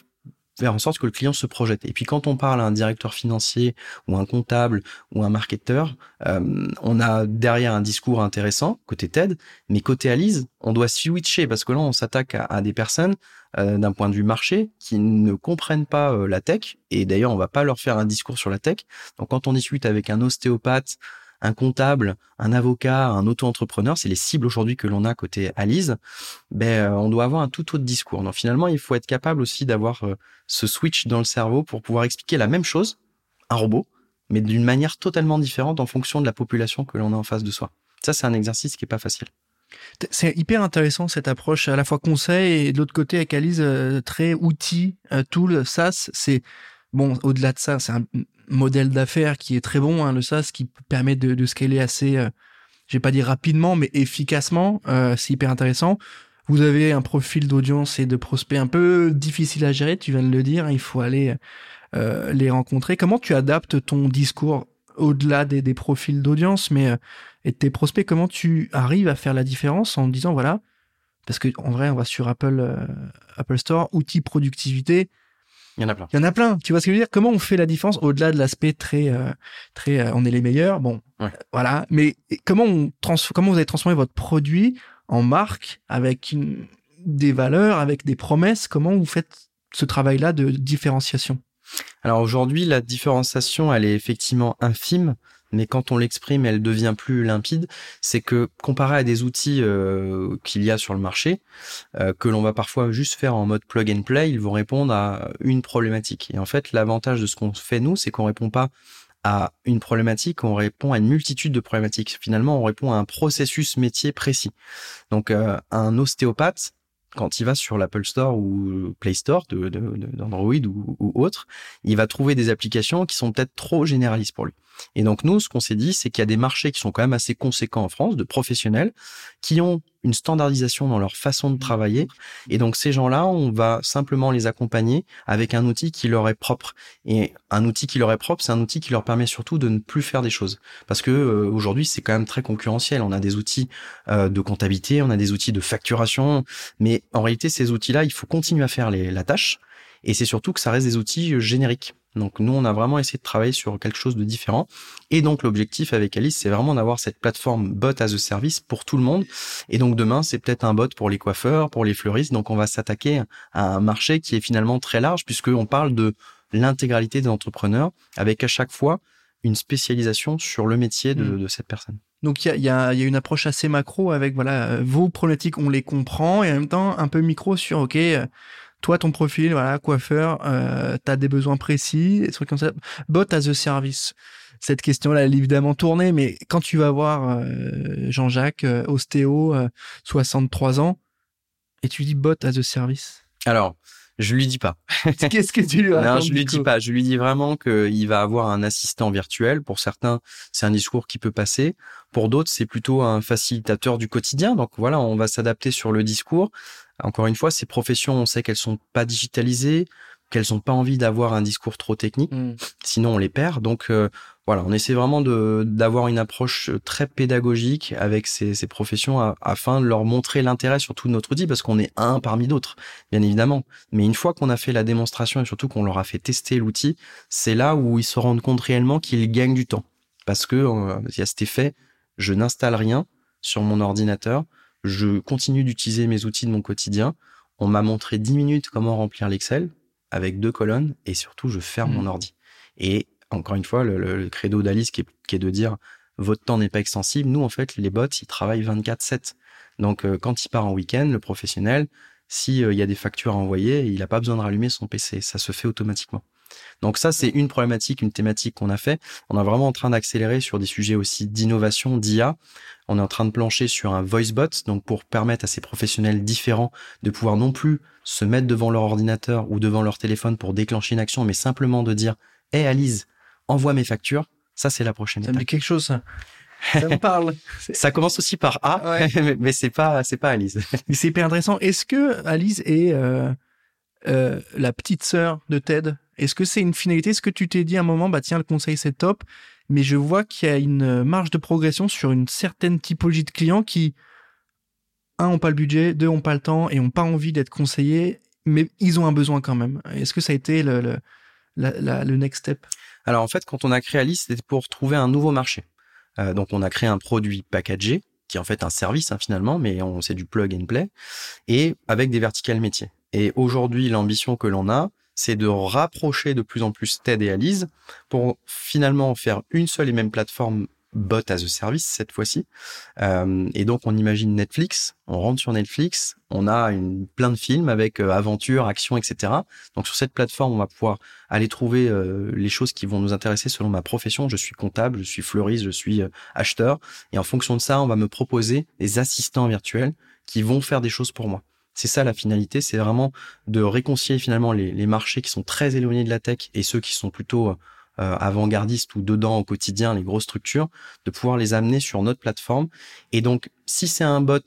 faire en sorte que le client se projette. Et puis quand on parle à un directeur financier ou un comptable ou un marketeur, euh, on a derrière un discours intéressant côté TED, mais côté Alice, on doit switcher parce que là on s'attaque à, des personnes euh, d'un point de vue marché qui ne comprennent pas euh, la tech et d'ailleurs on va pas leur faire un discours sur la tech. Donc quand on discute avec un ostéopathe un comptable, un avocat, un auto-entrepreneur, c'est les cibles aujourd'hui que l'on a côté Alice, ben, euh, on doit avoir un tout autre discours. Donc finalement, il faut être capable aussi d'avoir euh, ce switch dans le cerveau pour pouvoir expliquer la même chose, un robot, mais d'une manière totalement différente en fonction de la population que l'on a en face de soi. Ça, c'est un exercice qui est pas facile. C'est hyper intéressant cette approche à la fois conseil et de l'autre côté avec Alice euh, très outil, tool, SaaS. C'est bon au-delà de ça, c'est un modèle d'affaires qui est très bon, hein, le SaaS, qui permet de, scaler assez, euh, je vais pas dire rapidement, mais efficacement. Euh, c'est hyper intéressant. Vous avez un profil d'audience et de prospects un peu difficile à gérer, tu viens de le dire. Il faut aller euh, les rencontrer. Comment tu adaptes ton discours au-delà des, profils d'audience, mais et de tes prospects? Comment tu arrives à faire la différence en disant voilà, parce que en vrai, on va sur Apple Apple Store, outils productivité il y en a plein. Il y en a plein. Tu vois ce que je veux dire? Comment on fait la différence au-delà de l'aspect très, euh, très, euh, on est les meilleurs? Bon, voilà. Mais comment on trans comment vous avez transformé votre produit en marque avec des valeurs, avec des promesses? Comment vous faites ce travail-là de différenciation? Alors aujourd'hui, la différenciation, elle est effectivement infime mais quand on l'exprime, elle devient plus limpide. C'est que comparé à des outils euh, qu'il y a sur le marché, euh, que l'on va parfois juste faire en mode plug and play, ils vont répondre à une problématique. Et en fait, l'avantage de ce qu'on fait nous, c'est qu'on répond pas à une problématique, on répond à une multitude de problématiques. Finalement, on répond à un processus métier précis. Donc, euh, un ostéopathe, quand il va sur l'Apple Store ou Play Store d'Android de, ou, ou autre, il va trouver des applications qui sont peut-être trop généralistes pour lui. Et donc nous, ce qu'on s'est dit, c'est qu'il y a des marchés qui sont quand même assez conséquents en France, de professionnels, qui ont une standardisation dans leur façon de mmh. travailler. Et donc ces gens-là, on va simplement les accompagner avec un outil qui leur est propre. Et un outil qui leur est propre, c'est un outil qui leur permet surtout de ne plus faire des choses. Parce que euh, aujourd'hui, c'est quand même très concurrentiel. On a des outils euh, de comptabilité, on a des outils de facturation, mais en réalité, ces outils-là, il faut continuer à faire les, la tâche. Et c'est surtout que ça reste des outils euh, génériques. Donc nous, on a vraiment essayé de travailler sur quelque chose de différent. Et donc l'objectif avec Alice, c'est vraiment d'avoir cette plateforme bot as a service pour tout le monde. Et donc demain, c'est peut-être un bot pour les coiffeurs, pour les fleuristes. Donc on va s'attaquer à un marché qui est finalement très large puisqu'on parle de l'intégralité des entrepreneurs avec à chaque fois une spécialisation sur le métier de, mmh. cette personne. Donc il y a, y a, une approche assez macro avec voilà vos problématiques, on les comprend et en même temps un peu micro sur ok toi, ton profil, voilà, coiffeur, euh, tu as des besoins précis, des trucs comme ça. Bot as a service. Cette question-là, elle est évidemment tournée, mais quand tu vas voir euh, Jean-Jacques, euh, ostéo, 63 ans, et tu dis bot as a service? Alors, je lui dis pas. Qu'est-ce que tu lui racontes Non, je lui dis pas. Je lui dis vraiment qu'il va avoir un assistant virtuel. Pour certains, c'est un discours qui peut passer. Pour d'autres, c'est plutôt un facilitateur du quotidien. Donc voilà, on va s'adapter sur le discours. Encore une fois, ces professions, on sait qu'elles sont pas digitalisées, qu'elles n'ont pas envie d'avoir un discours trop technique, mm. sinon on les perd. Donc euh, voilà, on essaie vraiment d'avoir une approche très pédagogique avec ces, ces professions afin de leur montrer l'intérêt surtout de notre outil parce qu'on est un parmi d'autres, bien évidemment. Mais une fois qu'on a fait la démonstration et surtout qu'on leur a fait tester l'outil, c'est là où ils se rendent compte réellement qu'ils gagnent du temps parce que euh, il y a cet effet, je n'installe rien sur mon ordinateur, je continue d'utiliser mes outils de mon quotidien. On m'a montré 10 minutes comment remplir l'Excel avec deux colonnes et surtout je ferme mon mmh. ordi. Et encore une fois, le, credo d'Alice qui est, de dire votre temps n'est pas extensible. Nous, en fait, les bots, ils travaillent 24/7. Donc, euh, quand il part en week-end, le professionnel, s'il euh, y a des factures à envoyer, il n'a pas besoin de rallumer son PC. Ça se fait automatiquement. Donc ça, c'est une problématique, une thématique qu'on a fait. On est vraiment en train d'accélérer sur des sujets aussi d'innovation, d'IA. On est en train de plancher sur un voice bot, donc pour permettre à ces professionnels différents de pouvoir non plus se mettre devant leur ordinateur ou devant leur téléphone pour déclencher une action, mais simplement de dire, hé Alice, envoie mes factures. Ça, c'est la prochaine ça me dit quelque chose, ça. Ça me parle. ça commence aussi par A, mais, c'est pas, c'est pas Alice. c'est hyper intéressant. Est-ce que Alice est euh, euh, la petite sœur de Ted? Est-ce que c'est une finalité? Est-ce que tu t'es dit à un moment, bah tiens, le conseil c'est top, mais je vois qu'il y a une marge de progression sur une certaine typologie de clients qui, un, ont pas le budget, deux, ont pas le temps et ont pas envie d'être conseillés, mais ils ont un besoin quand même. Est-ce que ça a été le, le, le next step? Alors en fait, quand on a créé Alice, c'était pour trouver un nouveau marché. Euh, donc on a créé un produit packagé, qui est en fait un service hein, finalement, mais on c'est du plug and play, et avec des verticales métiers. Et aujourd'hui, l'ambition que l'on a, c'est de rapprocher de plus en plus TED et Alice pour finalement faire une seule et même plateforme bot as a service cette fois-ci. Euh, et donc on imagine Netflix, on rentre sur Netflix, on a une, plein de films avec euh, aventure, action, etc. Donc sur cette plateforme, on va pouvoir aller trouver euh, les choses qui vont nous intéresser selon ma profession. Je suis comptable, je suis fleuriste, je suis acheteur. Et en fonction de ça, on va me proposer des assistants virtuels qui vont faire des choses pour moi. C'est ça la finalité, c'est vraiment de réconcilier finalement les, les marchés qui sont très éloignés de la tech et ceux qui sont plutôt euh, avant-gardistes ou dedans au quotidien, les grosses structures, de pouvoir les amener sur notre plateforme. Et donc, si c'est un bot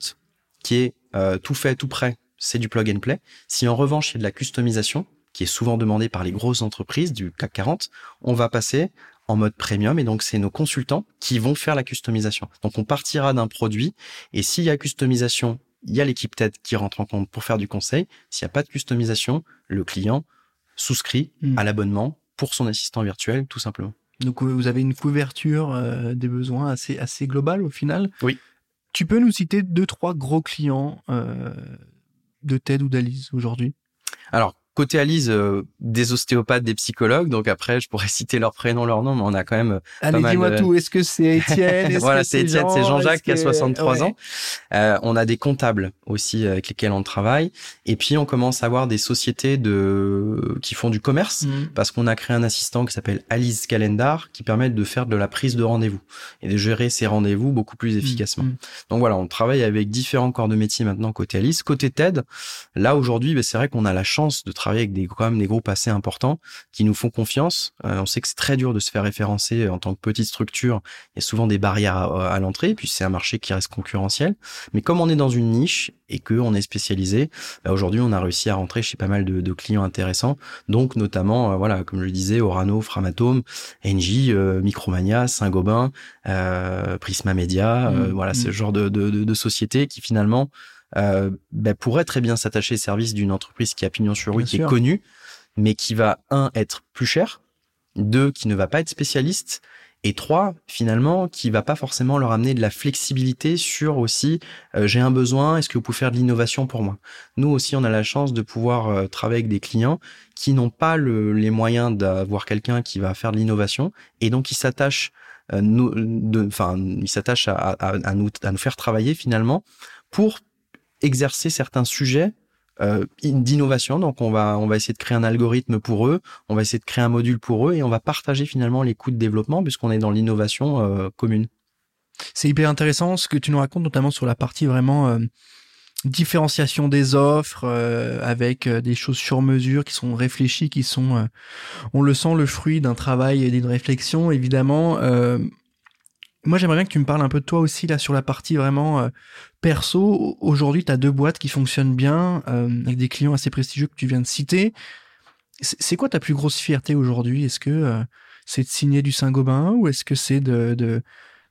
qui est euh, tout fait, tout prêt, c'est du plug and play. Si en revanche, il y a de la customisation, qui est souvent demandée par les grosses entreprises du CAC 40, on va passer en mode premium et donc c'est nos consultants qui vont faire la customisation. Donc on partira d'un produit et s'il y a customisation, il y a l'équipe tête qui rentre en compte pour faire du conseil. S'il n'y a pas de customisation, le client souscrit hmm. à l'abonnement pour son assistant virtuel, tout simplement. Donc vous avez une couverture euh, des besoins assez assez globale au final. Oui. Tu peux nous citer deux trois gros clients euh, de TED ou d'Alice aujourd'hui? Alors côté Alice, euh, des ostéopathes, des psychologues. Donc après, je pourrais citer leur prénom, leur nom, mais on a quand même. Allez, dis-moi tout. Est-ce que c'est Étienne? Voilà, c'est Étienne, c'est Jean-Jacques qui a 63 ans. Euh, on a des comptables aussi avec lesquels on travaille. Et puis on commence à avoir des sociétés de qui font du commerce mmh. parce qu'on a créé un assistant qui s'appelle Alice Calendar qui permet de faire de la prise de rendez-vous et de gérer ces rendez-vous beaucoup plus mmh. efficacement. Mmh. Donc voilà, on travaille avec différents corps de métier maintenant côté Alice, côté TED. Là aujourd'hui, ben, c'est vrai qu'on a la chance de travailler avec des quand même des groupes assez importants qui nous font confiance. Euh, on sait que c'est très dur de se faire référencer en tant que petite structure. Il y a souvent des barrières à, l'entrée, puis c'est un marché qui reste concurrentiel. Mais comme on est dans une niche et que on est spécialisé, bah, aujourd'hui on a réussi à rentrer chez pas mal de, clients intéressants. Donc notamment, euh, voilà, comme je le disais, Orano, Framatome, Engie, euh, Micromania, Saint-Gobain, Prisma Media, mmh, voilà, ce mmh. genre de, de, de, de sociétés qui finalement euh, ben, pourrait très bien s'attacher au service d'une entreprise qui a pignon sur rue, qui est connue, mais qui va, un, être plus cher, deux, qui ne va pas être spécialiste, et trois, finalement, qui va pas forcément leur amener de la flexibilité sur aussi, euh, j'ai un besoin, est-ce que vous pouvez faire de l'innovation pour moi? Nous aussi, on a la chance de pouvoir euh, travailler avec des clients qui n'ont pas le, les moyens d'avoir quelqu'un qui va faire de l'innovation, et donc qui s'attachent euh, enfin, ils s'attachent à, à, à, nous, à nous faire travailler finalement pour exercer certains sujets euh, d'innovation. Donc on va on va essayer de créer un algorithme pour eux, on va essayer de créer un module pour eux et on va partager finalement les coûts de développement puisqu'on est dans l'innovation euh, commune. C'est hyper intéressant ce que tu nous racontes notamment sur la partie vraiment euh, différenciation des offres avec des choses sur mesure qui sont réfléchies, qui sont on le sent le fruit d'un travail et d'une réflexion évidemment moi, j'aimerais bien que tu me parles un peu de toi aussi, là, sur la partie vraiment euh, perso. Aujourd'hui, tu as deux boîtes qui fonctionnent bien, euh, avec des clients assez prestigieux que tu viens de citer. C'est quoi ta plus grosse fierté aujourd'hui? Est-ce que euh, c'est de signer du Saint-Gobain ou est-ce que c'est de,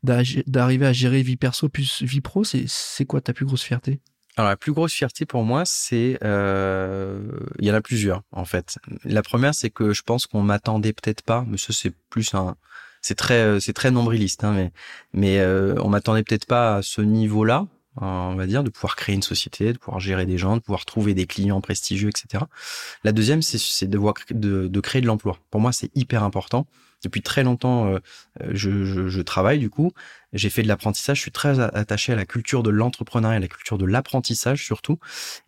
d'arriver à gérer vie perso plus vie pro? C'est quoi ta plus grosse fierté? Alors la plus grosse fierté pour moi, c'est euh, il y en a plusieurs en fait. La première, c'est que je pense qu'on m'attendait peut-être pas, mais ça c'est plus un, c'est très c'est très nombriliste, hein, mais mais euh, on m'attendait peut-être pas à ce niveau-là on va dire, de pouvoir créer une société, de pouvoir gérer des gens, de pouvoir trouver des clients prestigieux, etc. La deuxième, c'est de, de, de créer de l'emploi. Pour moi, c'est hyper important. Depuis très longtemps, euh, je, je, je, travaille du coup. J'ai fait de l'apprentissage. Je suis très attaché à la culture de l'entrepreneuriat, à la culture de l'apprentissage surtout.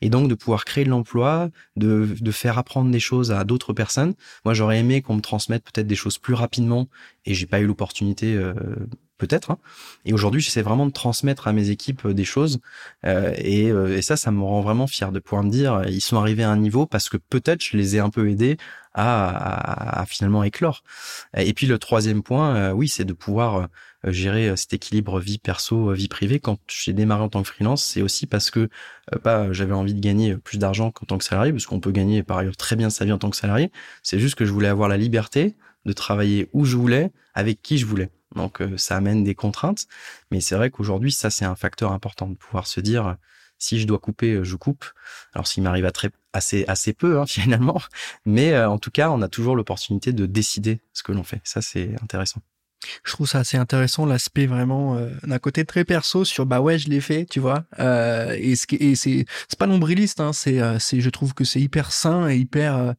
Et donc de pouvoir créer de l'emploi, de, de faire apprendre des choses à d'autres personnes. Moi, j'aurais aimé qu'on me transmette peut-être des choses plus rapidement, et j'ai pas eu l'opportunité euh, peut-être. Hein. Et aujourd'hui, j'essaie vraiment de transmettre à mes équipes euh, des choses. Euh, et, euh, et, ça, ça me rend vraiment fier de pouvoir me dire, ils sont arrivés à un niveau parce que peut-être je les ai un peu aidés à, à, finalement éclore. Et puis le troisième point, oui, c'est de pouvoir gérer cet équilibre vie perso, vie privée. Quand j'ai démarré en tant que freelance, c'est aussi parce que pas j'avais envie de gagner plus d'argent qu'en tant que salarié, parce qu'on peut gagner par ailleurs très bien sa vie en tant que salarié. C'est juste que je voulais avoir la liberté de travailler où je voulais, avec qui je voulais. Donc euh, ça amène des contraintes, mais c'est vrai qu'aujourd'hui ça c'est un facteur important de pouvoir se dire si je dois couper, euh, je coupe. Alors s'il m'arrive à très assez assez peu hein, finalement, mais euh, en tout cas on a toujours l'opportunité de décider ce que l'on fait. Ça c'est intéressant. Je trouve ça assez intéressant l'aspect vraiment d'un côté très perso sur bah ouais je l'ai fait tu vois et ce et c'est c'est pas nombriliste hein, c'est c'est je trouve que c'est hyper sain et hyper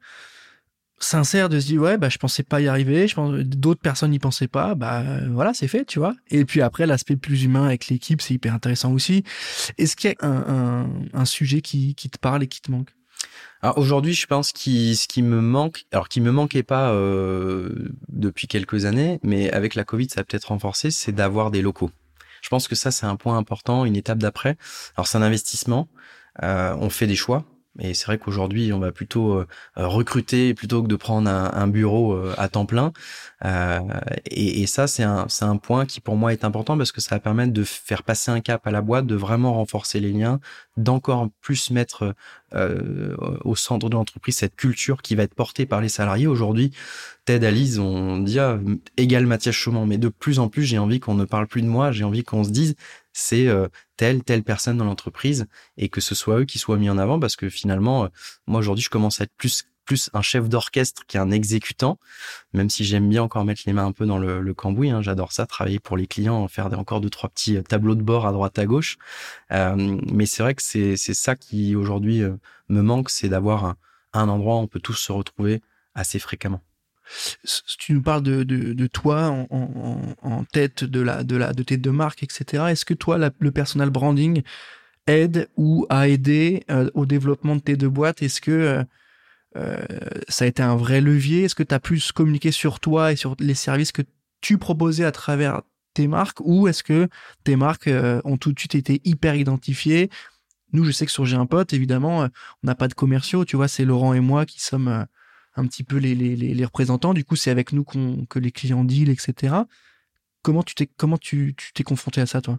sincère de se dire ouais bah je pensais pas y arriver je pense d'autres personnes n'y pensaient pas bah voilà c'est fait tu vois et puis après l'aspect plus humain avec l'équipe c'est hyper intéressant aussi est-ce qu'il y a un, un, sujet qui, qui te parle et qui te manque? Alors aujourd'hui, je pense que ce qui me manque, alors qui me manquait pas euh, depuis quelques années, mais avec la Covid, ça a peut-être renforcé, c'est d'avoir des locaux. Je pense que ça, c'est un point important, une étape d'après. Alors c'est un investissement. Euh, on fait des choix. Et c'est vrai qu'aujourd'hui, on va plutôt euh, recruter plutôt que de prendre un, bureau euh, à temps plein. Euh, et, et, ça, c'est un, c'est un point qui pour moi est important parce que ça va permettre de faire passer un cap à la boîte, de vraiment renforcer les liens, d'encore plus mettre euh, au centre de l'entreprise cette culture qui va être portée par les salariés. Aujourd'hui, Ted, Alice, on dit ah, égal Mathias Chaumont, mais de plus en plus, j'ai envie qu'on ne parle plus de moi, j'ai envie qu'on se dise c'est euh, telle telle personne dans l'entreprise et que ce soit eux qui soient mis en avant parce que finalement, euh, moi aujourd'hui, je commence à être plus plus un chef d'orchestre qu'un exécutant, même si j'aime bien encore mettre les mains un peu dans le, le cambouis. Hein, J'adore ça, travailler pour les clients, faire encore deux trois petits euh, tableaux de bord à droite à gauche. Euh, mais c'est vrai que c'est c'est ça qui aujourd'hui me manque, c'est d'avoir un, un endroit où on peut tous se retrouver assez fréquemment tu nous parles de, toi en, tête de la de la de tes deux marques, etc. Est-ce que toi, le personal branding aide ou a aidé euh, au développement de tes deux boîtes? Est-ce que euh, euh, ça a été un vrai levier? Est-ce que tu as plus communiqué sur toi et sur les services que tu proposais à travers tes marques? Ou est-ce que tes marques ont tout de suite été hyper identifiées? Nous, je sais que sur J'ai un pote, évidemment, on n'a pas de commerciaux, tu vois, c'est Laurent et moi qui sommes un petit peu les, les, les représentants. Du coup, c'est avec nous qu'on que les clients deal, etc. Comment tu t'es comment tu t'es confronté à ça, toi?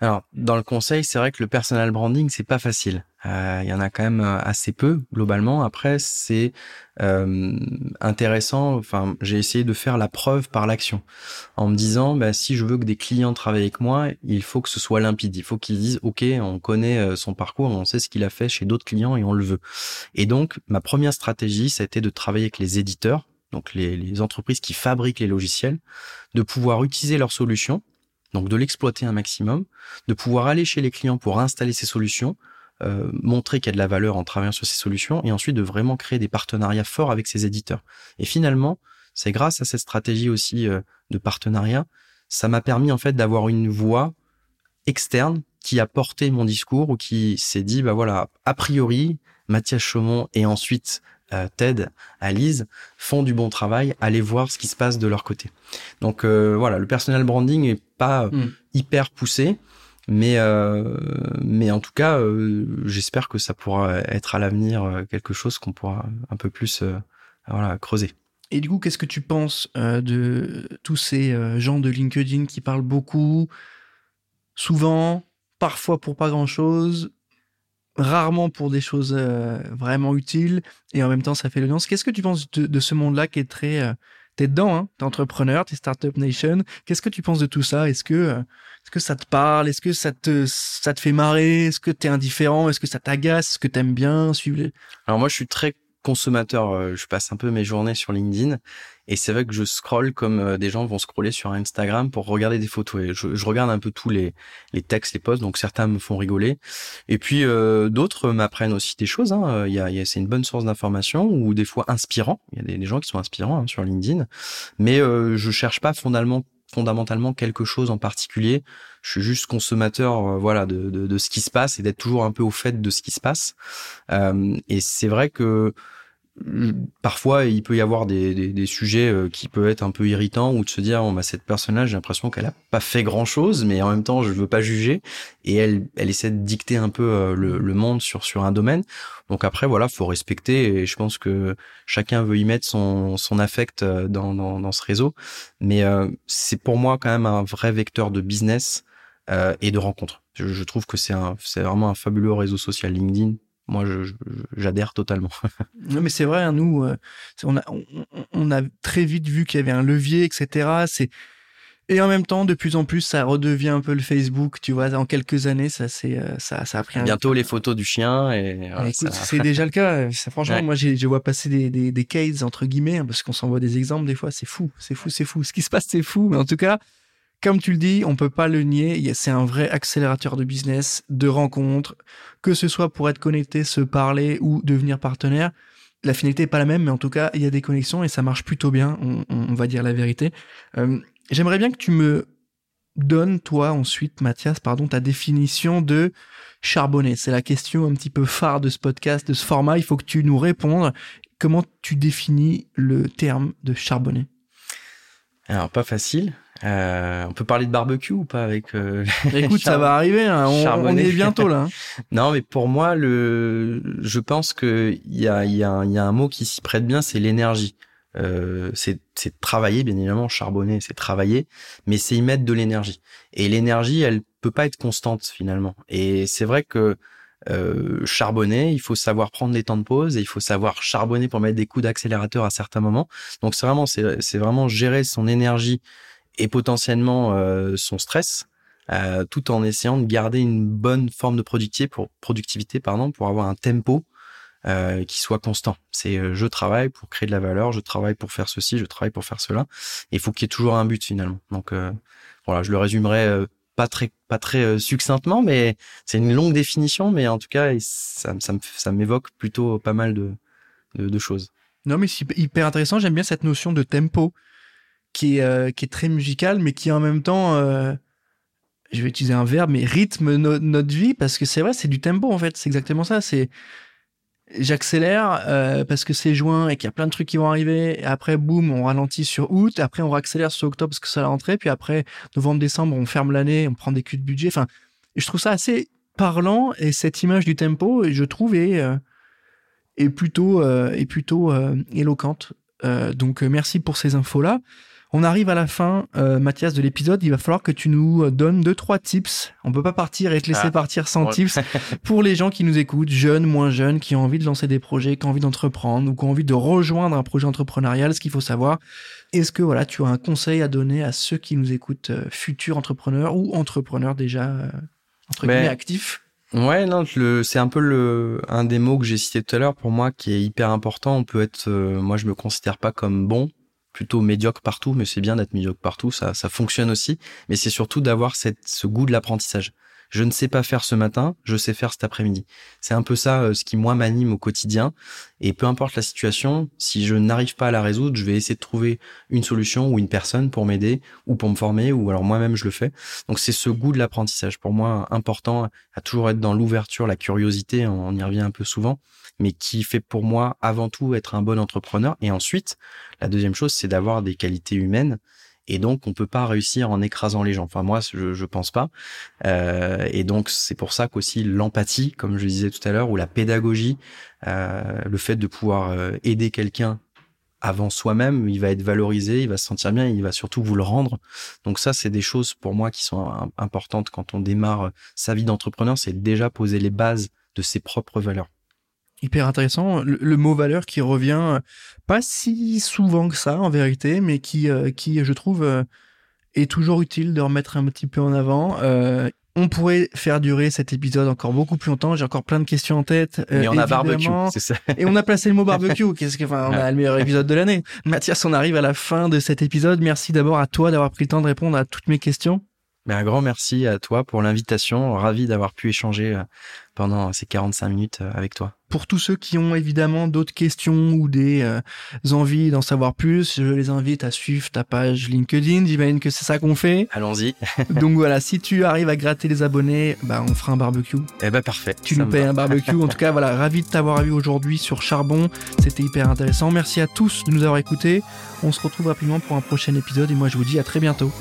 Alors, dans le conseil, c'est vrai que le personal branding, c'est pas facile. Euh, il y en a quand même euh, assez peu globalement. Après, c'est euh, intéressant. Enfin, j'ai essayé de faire la preuve par l'action, en me disant, bah, si je veux que des clients travaillent avec moi, il faut que ce soit limpide. Il faut qu'ils disent, ok, on connaît son parcours, on sait ce qu'il a fait chez d'autres clients et on le veut. Et donc, ma première stratégie, ça a été de travailler avec les éditeurs, donc les, les entreprises qui fabriquent les logiciels, de pouvoir utiliser leurs solutions donc de l'exploiter un maximum, de pouvoir aller chez les clients pour installer ces solutions, euh, montrer qu'il y a de la valeur en travaillant sur ces solutions et ensuite de vraiment créer des partenariats forts avec ces éditeurs. Et finalement, c'est grâce à cette stratégie aussi euh, de partenariat, ça m'a permis en fait d'avoir une voix externe qui a porté mon discours ou qui s'est dit bah voilà a priori Mathias Chaumont et ensuite euh, Ted, Alice font du bon travail, allez voir ce qui se passe de leur côté. Donc voilà, le personal branding est pas hmm. hyper poussé, mais, euh, mais en tout cas, euh, j'espère que ça pourra être à l'avenir euh, quelque chose qu'on pourra un peu plus creuser. Et du coup, qu'est-ce que tu penses de tous ces gens de LinkedIn qui parlent beaucoup, souvent, parfois pour pas grand-chose, rarement pour des choses vraiment utiles, et en même temps ça fait lance. Qu'est-ce que tu penses de ce monde-là qui est très t'es dedans, hein, t'es entrepreneur, t'es Startup Nation. Qu'est-ce que tu penses de tout ça? Est-ce que, euh, est-ce que ça te parle? Est-ce que ça te, ça te fait marrer? Est-ce que t'es indifférent? Est-ce que ça t'agace? Est-ce que t'aimes bien suivre Alors moi, je suis très consommateur. Euh, je passe un peu mes journées sur LinkedIn et c'est vrai que je scrolle comme euh, des gens vont scroller sur Instagram pour regarder des photos. Et je, je regarde un peu tous les, les textes, les posts. Donc certains me font rigoler et puis euh, d'autres m'apprennent aussi des choses. Hein. Il y a, y a c'est une bonne source d'information ou des fois inspirant. Il y a des, des gens qui sont inspirants hein, sur LinkedIn, mais euh, je cherche pas fondamentalement fondamentalement quelque chose en particulier. Je suis juste consommateur, voilà, de, de, de, ce qui se passe et d'être toujours un peu au fait de ce qui se passe. Euh, et c'est vrai que parfois il peut y avoir des, des, des, sujets euh, qui peuvent être un peu irritants ou de se dire oh, bah, cette personne là j'ai l'impression qu'elle a pas fait grand chose mais en même temps je veux pas juger. Et elle elle essaie de dicter un peu euh, le, le, monde sur sur un domaine. Donc après voilà faut respecter et je pense que chacun veut y mettre son son affect euh, dans dans, dans ce réseau. Mais euh, c'est pour moi quand même un vrai vecteur de business euh, et de rencontres je, je trouve que c'est vraiment un fabuleux réseau social LinkedIn moi, j'adhère totalement. non, mais c'est vrai, hein, nous, euh, on, a, on, a très vite vu qu'il y avait un levier, etc. C'est et en même temps, de plus en plus, ça redevient un peu le Facebook. Tu vois, en quelques années, ça c'est euh, ça, ça a pris. Bientôt les photos du chien et. c'est déjà le cas. Franchement, moi, je vois passer des, des, des cases entre guillemets hein, parce qu'on s'envoie des exemples des fois. C'est fou, c'est fou, c'est fou. Ce qui se passe, c'est fou. Mais en tout cas, comme tu le dis, on peut pas le nier. C'est un vrai accélérateur de business, de rencontres, que ce soit pour être connecté, se parler ou devenir partenaire. La finalité est pas la même, mais en tout cas, il y a des connexions et ça marche plutôt bien. On, va dire la vérité. Euh, j'aimerais bien que tu me donnes, toi, ensuite, Mathias, pardon, ta définition de charbonner. C'est la question un petit peu phare de ce podcast, de ce format. Il faut que tu nous répondes. Comment tu définis le terme de charbonner? Alors, pas facile. Euh, on peut parler de barbecue ou pas avec euh, Écoute, ça va arriver. Hein. On, est bientôt là. Hein. non, mais pour moi, le, je pense que il y a, y, a, y a un mot qui s'y prête bien, c'est l'énergie. Euh, c'est travailler, bien évidemment, charbonner, c'est travailler, mais c'est y mettre de l'énergie. Et l'énergie, elle peut pas être constante finalement. Et c'est vrai que euh, charbonner, il faut savoir prendre les temps de pause et il faut savoir charbonner pour mettre des coups d'accélérateur à certains moments. Donc c'est vraiment, c'est vraiment gérer son énergie et potentiellement euh, son stress, euh, tout en essayant de garder une bonne forme de productivité pour, productivité, pardon, pour avoir un tempo euh, qui soit constant. C'est euh, je travaille pour créer de la valeur, je travaille pour faire ceci, je travaille pour faire cela. Et il faut qu'il y ait toujours un but finalement. Donc euh, voilà, je le résumerai euh, pas très pas très succinctement, mais c'est une longue définition, mais en tout cas ça, ça, ça m'évoque plutôt pas mal de, de, de choses. Non mais c'est hyper intéressant. J'aime bien cette notion de tempo qui est, euh, qui est très musical, mais qui en même temps, euh, je vais utiliser un verbe, mais rythme notre vie, parce que c'est vrai, c'est du tempo en fait, c'est exactement ça. C'est j'accélère euh, parce que c'est juin et qu'il y a plein de trucs qui vont arriver. Et après, boum, on ralentit sur août. Après, on accélère sur octobre parce que c'est la rentrée. Puis après, novembre, décembre, on ferme l'année, on prend des culs de budget. Enfin, je trouve ça assez parlant et cette image du tempo, je trouve, est plutôt, est plutôt éloquente. donc, merci pour ces infos-là. On arrive à la fin, euh, Mathias, de l'épisode. Il va falloir que tu nous euh, donnes deux, trois tips. On peut pas partir et te laisser ah. partir sans tips pour les gens qui nous écoutent, jeunes, moins jeunes, qui ont envie de lancer des projets, qui ont envie d'entreprendre ou qui ont envie de rejoindre un projet entrepreneurial. Ce qu'il faut savoir, est-ce que voilà, tu as un conseil à donner à ceux qui nous écoutent, euh, futurs entrepreneurs ou entrepreneurs déjà euh, entre guillemets actifs? Ouais, non, c'est un peu le un des mots que j'ai cité tout à l'heure pour moi qui est hyper important. On peut être, moi je me considère pas comme bon, plutôt médiocre partout, mais c'est bien d'être médiocre partout, ça, ça fonctionne aussi. Mais c'est surtout d'avoir cette, ce goût de l'apprentissage. Je ne sais pas faire ce matin, je sais faire cet après-midi. C'est un peu ça euh, ce qui moi m'anime au quotidien. Et peu importe la situation, si je n'arrive pas à la résoudre, je vais essayer de trouver une solution ou une personne pour m'aider ou pour me former ou alors moi-même je le fais. Donc c'est ce goût de l'apprentissage pour moi important à toujours être dans l'ouverture, la curiosité. On y revient un peu souvent mais qui fait pour moi avant tout être un bon entrepreneur. Et ensuite, la deuxième chose, c'est d'avoir des qualités humaines. Et donc, on peut pas réussir en écrasant les gens. Enfin, moi, je, je pense pas. Euh, et donc, c'est pour ça qu'aussi l'empathie, comme je disais tout à l'heure, ou la pédagogie, euh, le fait de pouvoir euh, aider quelqu'un avant soi-même, il va être valorisé, il va se sentir bien, il va surtout vous le rendre. Donc ça, c'est des choses pour moi qui sont importantes quand on démarre sa vie d'entrepreneur, c'est déjà poser les bases de ses propres valeurs. Hyper intéressant. Le, mot valeur qui revient pas si souvent que ça en vérité, mais qui, qui je trouve, est toujours utile de remettre un petit peu en avant. On pourrait faire durer cet épisode encore beaucoup plus longtemps. J'ai encore plein de questions en tête. Euh, et on a barbecue, c'est ça. et on a placé le mot barbecue. Qu'est-ce que, enfin, on a le meilleur épisode de l'année. Mathias, on arrive à la fin de cet épisode. Merci d'abord à toi d'avoir pris le temps de répondre à toutes mes questions. Mais un grand merci à toi pour l'invitation. Ravi d'avoir pu échanger euh, pendant ces 45 minutes euh, avec toi. Pour tous ceux qui ont évidemment d'autres questions ou des euh, envies d'en savoir plus, je les invite à suivre ta page LinkedIn. J'imagine que c'est ça qu'on fait. Allons-y. Donc voilà, si tu arrives à gratter les abonnés, bah on fera un barbecue. Eh ben parfait. Tu nous payes un barbecue. en tout cas, voilà, ravi de t'avoir vu aujourd'hui sur Charbon. C'était hyper intéressant. Merci à tous de nous avoir écoutés. On se retrouve rapidement pour un prochain épisode et moi je vous dis à très bientôt.